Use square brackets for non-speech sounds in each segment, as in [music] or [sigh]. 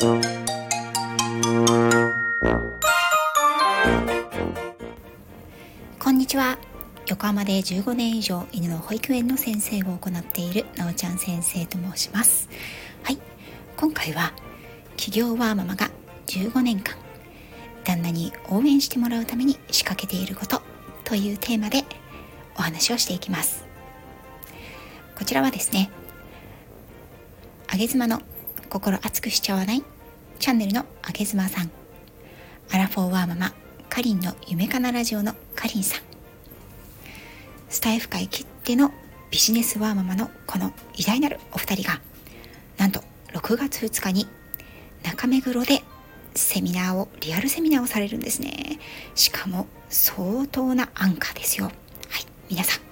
こんにちは。横浜で15年以上犬の保育園の先生を行っているなおちゃん先生と申します。はい。今回は企業ワーママが15年間旦那に応援してもらうために仕掛けていることというテーマでお話をしていきます。こちらはですねあげ妻の心熱くしちゃわない？チャンネルのあげ妻さん。アラフォーワーママかりんの夢かなラジオのかりんさん。スタイフ界きってのビジネスワーママのこの偉大なるお二人がなんと6月2日に中目黒でセミナーをリアルセミナーをされるんですね。しかも相当な安価ですよ。はい皆さん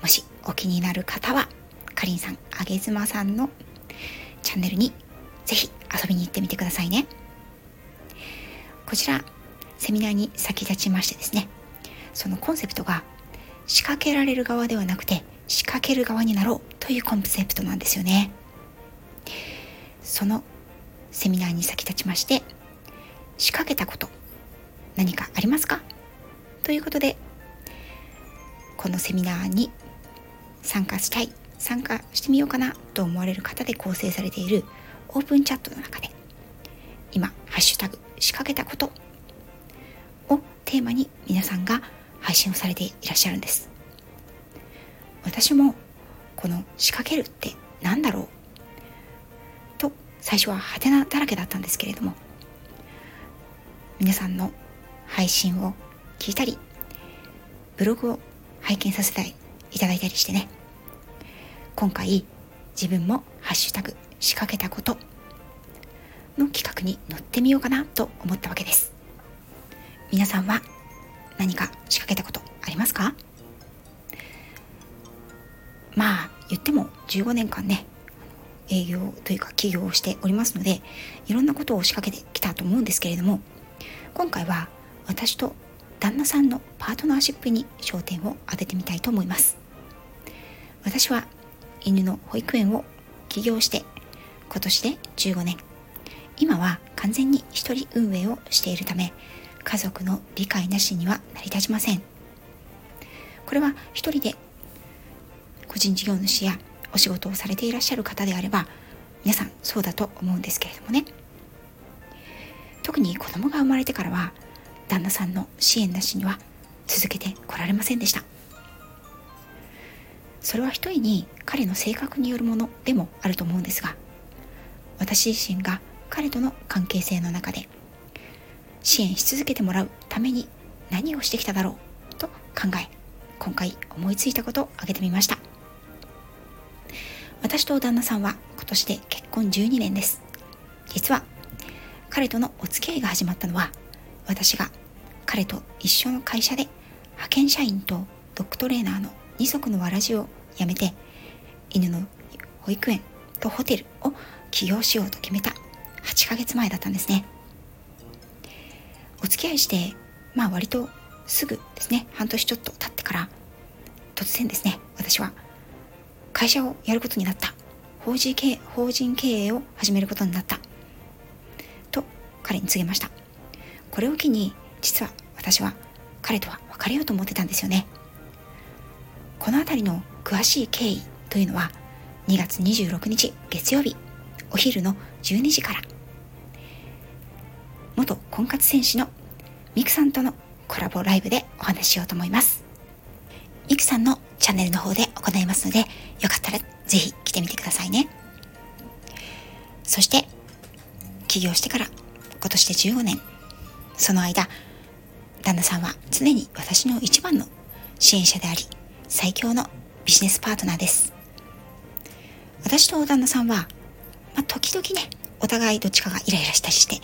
もしお気になる方はかりんさんあげずまさんのチャンネルにぜひ遊びに行ってみてくださいね。こちらセミナーに先立ちましてですねそのコンセプトが仕掛けられる側ではなくて仕掛ける側になろうというコンセプトなんですよね。そのセミナーに先立ちまして仕掛けたこと何かありますか？ということでこのセミナーに参加したい参加してみようかなと思われる方で構成されているオープンチャットの中で今「ハッシュタグ仕掛けたこと」をテーマに皆さんが配信をされていらっしゃるんです。私もこの仕掛けるって何だろうと最初はハテナだらけだったんですけれども皆さんの配信を聞いたりブログを拝見させていただいたりしてね今回自分も「ハッシュタグ仕掛けたこと」の企画に乗ってみようかなと思ったわけです。皆さんは何か仕掛けたことありますか？まあ言っても15年間ね営業というか起業をしておりますのでいろんなことを仕掛けてきたと思うんですけれども今回は私と旦那さんのパートナーシップに焦点を当ててみたいと思います。私は犬の保育園を起業して今年で15年。今は完全に一人運営をしているため家族の理解なしには成り立ちません。これは一人で個人事業主やお仕事をされていらっしゃる方であれば皆さんそうだと思うんですけれどもね。特に子供が生まれてからは旦那さんの支援なしには続けてこられませんでした。それは一重に彼の性格によるものでもあると思うんですが私自身が彼との関係性の中で支援し続けてもらうために何をしてきただろうと考え今回思いついたことを挙げてみました。私と旦那さんは今年で結婚12年です。実は彼とのお付き合いが始まったのは私が彼と一緒の会社で派遣社員とドッグトレーナーの二足のわらじを辞めて犬の保育園とホテルを起業しようと決めた。8ヶ月前だったんですね。お付き合いしてまあ割とすぐですね。半年ちょっと経ってから突然ですね私は会社をやることになった。法人経営法人経営を始めることになった。と彼に告げました。これを機に実は私は彼とは別れようと思ってたんですよね。この辺りの詳しい経緯というのは2月26日月曜日。お昼の12時から。元婚活選手のミクさんとのコラボライブでお話ししようと思います。ミクさんのチャンネルの方で行いますのでよかったらぜひ来てみてくださいね。そして起業してから今年で15年。その間旦那さんは常に私の一番の支援者であり最強のビジネスパートナーです。私と旦那さんは、まあ、時々ねお互いどっちかがイライラしたりして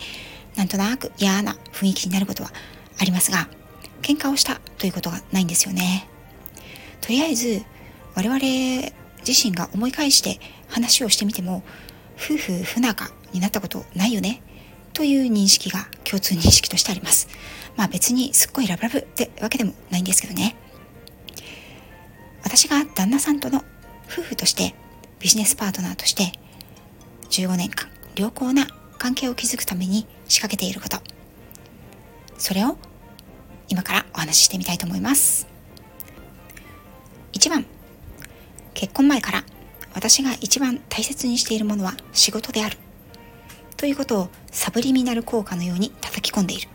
なんとなく嫌な雰囲気になることはありますが喧嘩をしたということがないんですよね。とりあえず我々自身が思い返して話をしてみても夫婦不仲になったことないよねという認識が共通認識としてあります。まあ別にすっごいラブラブってわけでもないんですけどね。私が旦那さんとの夫婦としてビジネスパートナーとして15年間良好な関係を築くために仕掛けていること。それを今からお話ししてみたいと思います。1番結婚前から私が一番大切にしているものは仕事である。ということをサブリミナル効果のように叩き込んでいる。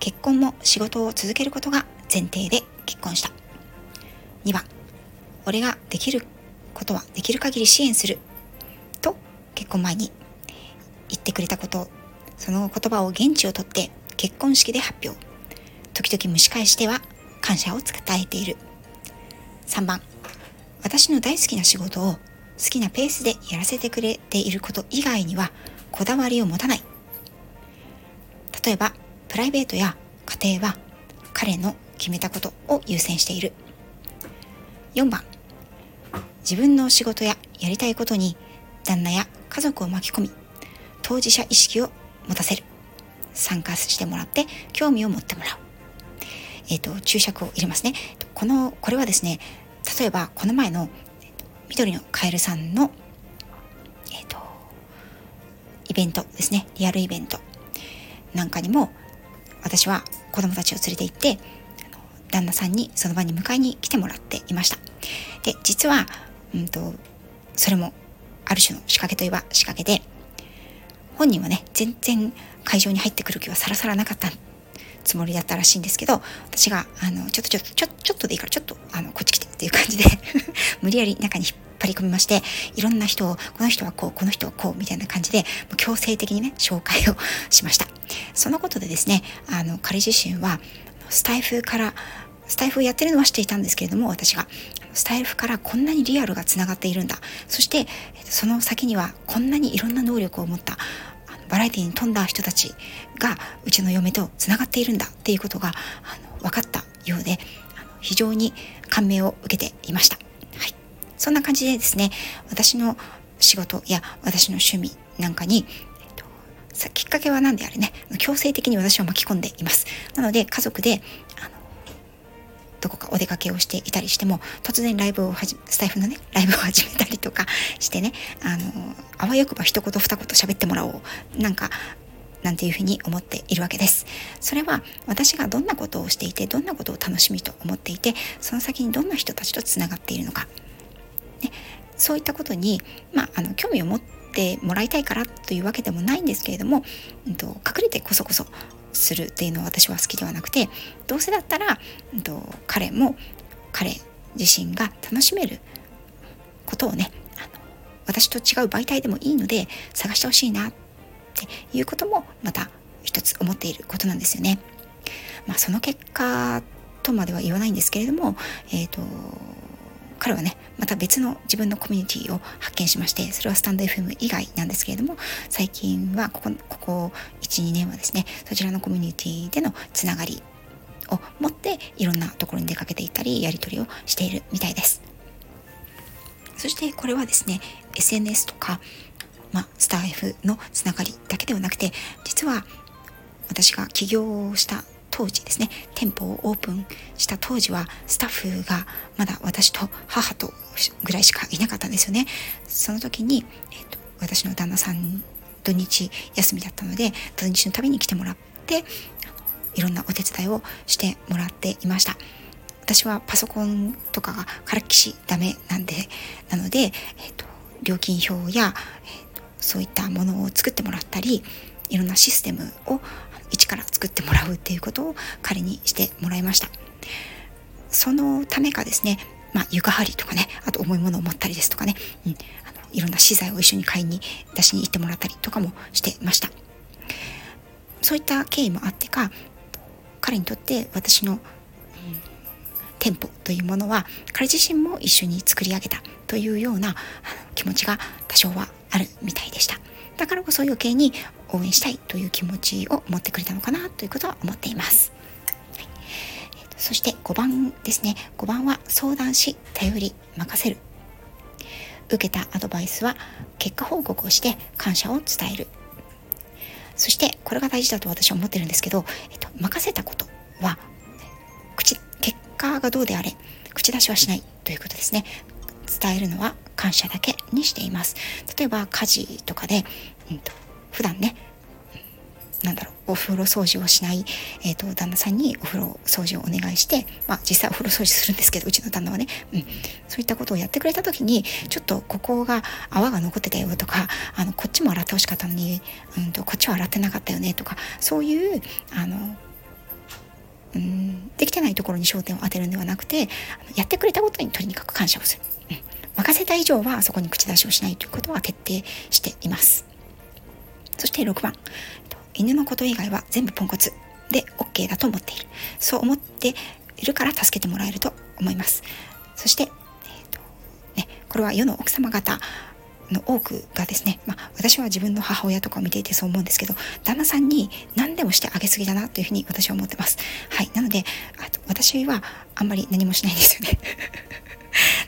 結婚も仕事を続けることが前提で結婚した。2番俺ができることはできる限り支援する。結婚前に言ってくれたことその言葉を現地をとって結婚式で発表。時々蒸し返しては感謝を伝えている。3番私の大好きな仕事を好きなペースでやらせてくれていること以外にはこだわりを持たない。例えばプライベートや家庭は彼の決めたことを優先している。4番自分の仕事ややりたいことに旦那や家族を巻き込み当事者意識を持たせる。参加してもらって興味を持ってもらう。えっ、ー、と注釈を入れますね。このこれはですね例えばこの前の緑のカエルさんのえっ、ー、とイベントですね。リアルイベント。なんかにも私は子供たちを連れて行って旦那さんにその場に迎えに来てもらっていました。で実は、うんと、それもある種の仕掛けといえば仕掛けで本人はね全然会場に入ってくる気はさらさらなかったつもりだったらしいんですけど私があのちょっとちょっとちょちょっとでいいからちょっとあのこっち来てっていう感じで [laughs] 無理やり中に引っ張り込みましていろんな人をこの人はこうこの人はこうみたいな感じで強制的にね紹介をしました。そのことでですねあの彼自身はスタイフからスタイフをやってるのは知っていたんですけれども私が。スタイフからこんなにリアルがつながっているんだ。そしてその先にはこんなにいろんな能力を持ったバラエティに富んだ人たちがうちの嫁とつながっているんだ。っていうことが分かったようで非常に感銘を受けていました、はい、そんな感じでですね私の仕事や私の趣味なんかにきっかけは何であれね強制的に私を巻き込んでいます。なので家族であのどこかお出かけをしていたりしても突然ライブをはじスタイフのねライブを始めたりとか [laughs] してねあのあわよくば一言二言喋ってもらおうなんかなんていうふうに思っているわけです。それは私がどんなことをしていてどんなことを楽しみと思っていてその先にどんな人たちとつながっているのか、ね、そういったことに、まあ、あの興味を持ってもらいたいからというわけでもないんですけれども、うんと、隠れてこそこそするっていうのは私は好きではなくてどうせだったら、うんと、彼も彼自身が楽しめることをねあの私と違う媒体でもいいので探してほしいなっていうこともまた一つ思っていることなんですよね。まあ、その結果とまでは言わないんですけれども、えーと彼はねまた別の自分のコミュニティを発見しましてそれはスタンド FM 以外なんですけれども最近はここここ12年はですねそちらのコミュニティでのつながりを持っていろんなところに出かけていったりやり取りをしているみたいです。そしてこれはですね SNS とか、まあ、スター F のつながりだけではなくて実は私が起業した当時ですね店舗をオープンした当時はスタッフがまだ私と母とぐらいしかいなかったんですよね。その時に、えーと、私の旦那さん土日休みだったので土日のたびに来てもらっていろんなお手伝いをしてもらっていました。私はパソコンとかがからっきしダメなんでなので、えーと、料金表や、えーとそういったものを作ってもらったりいろんなシステムを一から作ってもらうっていうことを彼にしてもらいました。そのためかですねまあ、床張りとかねあと重いものを持ったりですとかね、うん、あのいろんな資材を一緒に買いに出しに行ってもらったりとかもしてました。そういった経緯もあってか彼にとって私の、うん、店舗というものは彼自身も一緒に作り上げたというような気持ちが多少はあるみたいでした。だからこそ余計に応援したいという気持ちを持ってくれたのかなということは思っています。はいえー、そして5番ですね。5番は相談し、頼り、任せる。受けたアドバイスは結果報告をして感謝を伝える。そしてこれが大事だと私は思ってるんですけど、えっと、任せたことは口結果がどうであれ口出しはしないということですね伝えるのは感謝だけにしています例えば家事とかで、うんと、普段ねなんだろうお風呂掃除をしない、えーと、旦那さんにお風呂掃除をお願いして、まあ、実際お風呂掃除するんですけどうちの旦那はね、うん、そういったことをやってくれた時にちょっとここが泡が残ってたよとかあのこっちも洗ってほしかったのに、うんと、こっちは洗ってなかったよねとかそういうあのうん、できてないところに焦点を当てるんではなくてやってくれたことにとにかく感謝をする、うん、任せた以上はそこに口出しをしないということは徹底しています。そして6番。犬のこと以外は全部ポンコツ。で OK だと思っている。そう思っているから助けてもらえると思います。そして、えーとね、これは世の奥様方の多くがですね、まあ、私は自分の母親とかを見ていてそう思うんですけど旦那さんに何でもしてあげすぎだなというふうに私は思ってます。はい。なのであと私はあんまり何もしないんですよね。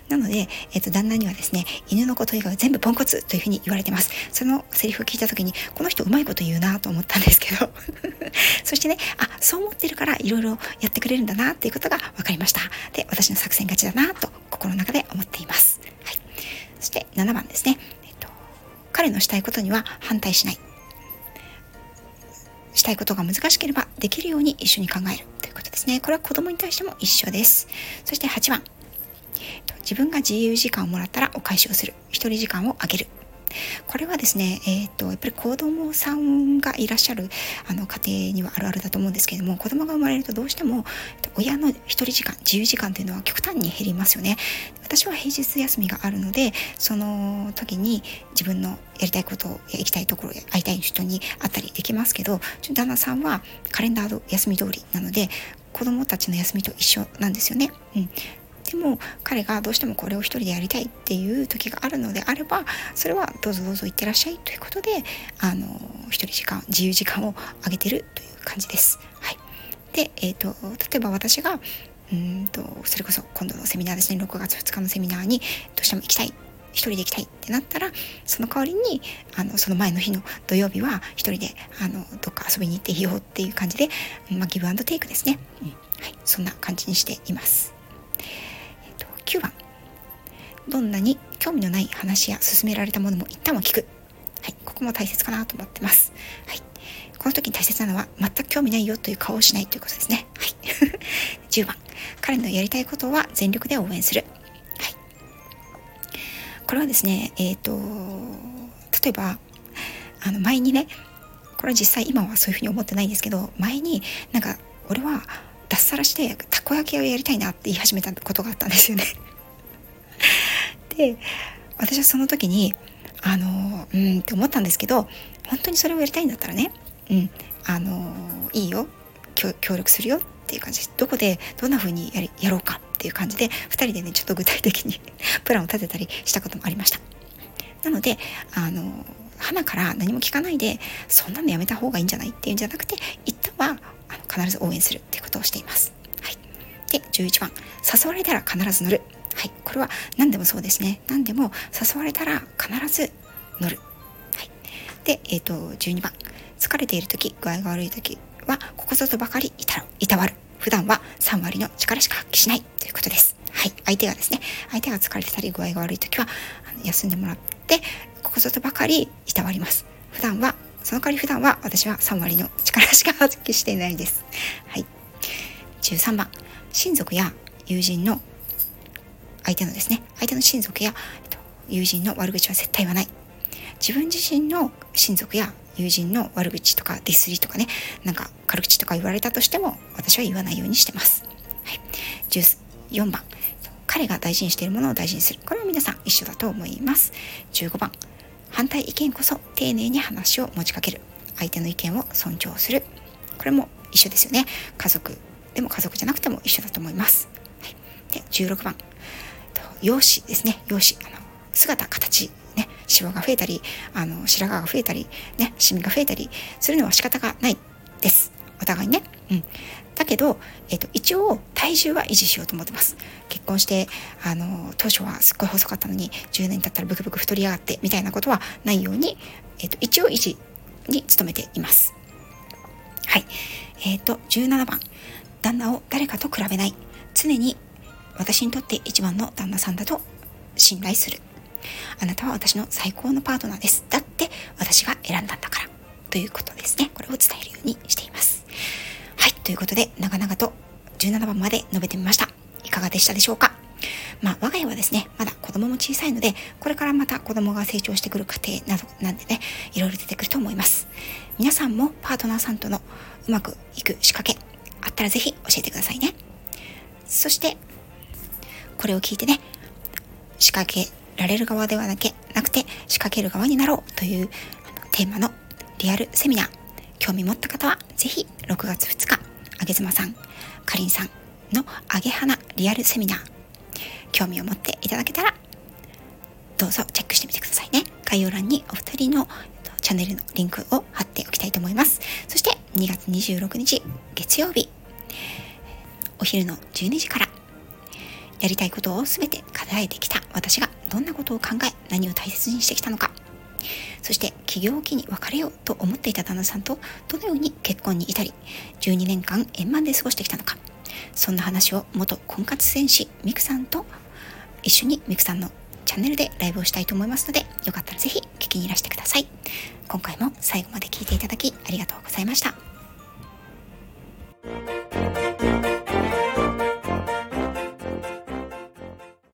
なので、えっ、と、旦那にはですね、犬のこと以外は全部ポンコツというふうに言われてます。そのセリフを聞いた時に、この人うまいこと言うなと思ったんですけど、[laughs] そしてね、あ、そう思ってるからいろいろやってくれるんだなっていうことが分かりました。で、私の作戦勝ちだなと心の中で思っています。はい。そして7番ですね。えっと、彼のしたいことには反対しない。したいことが難しければできるように一緒に考えるということですね。これは子供に対しても一緒です。そして8番。自分が自由時間をもらったらお返しをする。一人時間をあげる。これはですね、えー、っと、やっぱり子供さんがいらっしゃるあの家庭にはあるあるだと思うんですけれども、子供が生まれるとどうしても親の一人時間、自由時間というのは極端に減りますよね。私は平日休みがあるので、その時に自分のやりたいことを行きたいところへ会いたい人に会ったりできますけど、旦那さんはカレンダーの休み通りなので、子供たちの休みと一緒なんですよね。うん。でも彼がどうしてもこれを一人でやりたいっていう時があるのであればそれはどうぞどうぞ行ってらっしゃいということであの一人時間自由時間をあげてるという感じです。はい、で、えーと、例えば私がうんとそれこそ今度のセミナーですね。6月2日のセミナーにどうしても行きたい一人で行きたいってなったらその代わりにあのその前の日の土曜日は一人であのどっか遊びに行っていいよっていう感じで、まあ、ギブアンドテイクですね、うん。はい、そんな感じにしています。9番。どんなに興味のない話や勧められたものも一旦は聞く。はい。ここも大切かなと思ってます。はい。この時に大切なのは全く興味ないよという顔をしないということですね。はい。[laughs] 10番。彼のやりたいことは全力で応援する。はい。これはですねえっ、ー、と例えばあの前にねこれは実際今はそういうふうに思ってないんですけど前になんか俺は脱サラしてたこ焼きをやりたいなって言い始めたことがあったんですよね。[laughs] で私はその時にあのうんって思ったんですけど本当にそれをやりたいんだったらねうんあのいいよ協力するよっていう感じどこでどんな風にやりやろうかっていう感じで2人でねちょっと具体的に [laughs] プランを立てたりしたこともありました。なのであの花から何も聞かないでそんなのやめた方がいいんじゃないっていうんじゃなくて一旦はあの必ず応援するっていうことをしています。はい、で11番誘われたら必ず乗る。はい、これは何でもそうですね。何でも誘われたら必ず乗る。はい、で、えっ、ー、と12番疲れている時具合が悪い時はここぞとばかりいたいたわる。普段は3割の力しか発揮しないということです。はい、相手がですね、相手が疲れてたり具合が悪い時は休んでもらって、ここぞとばかりいたわります。普段はその代わり普段は私は3割の力しか発揮していないです。はい。13番、親族や友人の相手のですね、相手の親族や、友人の悪口は絶対言わない。自分自身の親族や友人の悪口とかディスりとかね、なんか軽口とか言われたとしても私は言わないようにしてます。はい。14番、彼が大事にしているものを大事にする。これは皆さん一緒だと思います。15番、反対意見こそ丁寧に話を持ちかける。相手の意見を尊重する。これも一緒ですよね。家族でも家族じゃなくても一緒だと思います、はい、で16番。容姿ですね。容姿。あの姿形ね。シワが増えたりあの白髪が増えたりね。シミが増えたりするのは仕方がないです。お互いね、うん、だけど、えっ、と、一応体重は維持しようと思ってます。結婚して、あの、当初はすっごい細かったのに、10年経ったらブクブク太りやがって、みたいなことはないように、えっ、と、一応維持に努めています。はい。えっ、と、17番。旦那を誰かと比べない。常に私にとって一番の旦那さんだと信頼する。あなたは私の最高のパートナーです。だって私が選んだんだから。ということですね。これを伝えるようにしています。ということで、長々と17番まで述べてみました。いかがでしたでしょうか？まあ、我が家はですね、まだ子供も小さいので、これからまた子供が成長してくる過程などなんでね、いろいろ出てくると思います。皆さんもパートナーさんとのうまくいく仕掛け、あったらぜひ教えてくださいね。そして、これを聞いてね、仕掛けられる側ではなくて、仕掛ける側になろうというテーマのリアルセミナー、興味持った方は、ぜひ6月2日、あげずまさん、かりんさんのあげ花リアルセミナー、興味を持っていただけたら、どうぞチェックしてみてくださいね。概要欄にお二人のチャンネルのリンクを貼っておきたいと思います。そして2月26日月曜日、お昼の12時からやりたいことを全て叶えてきた私がどんなことを考え何を大切にしてきたのかそして起業期に別れようと思っていた旦那さんとどのように結婚に至り12年間円満で過ごしてきたのか。そんな話を元婚活戦士ミクさんと一緒にミクさんのチャンネルでライブをしたいと思いますのでよかったらぜひ聞きにいらしてください。今回も最後まで聞いていただきありがとうございました。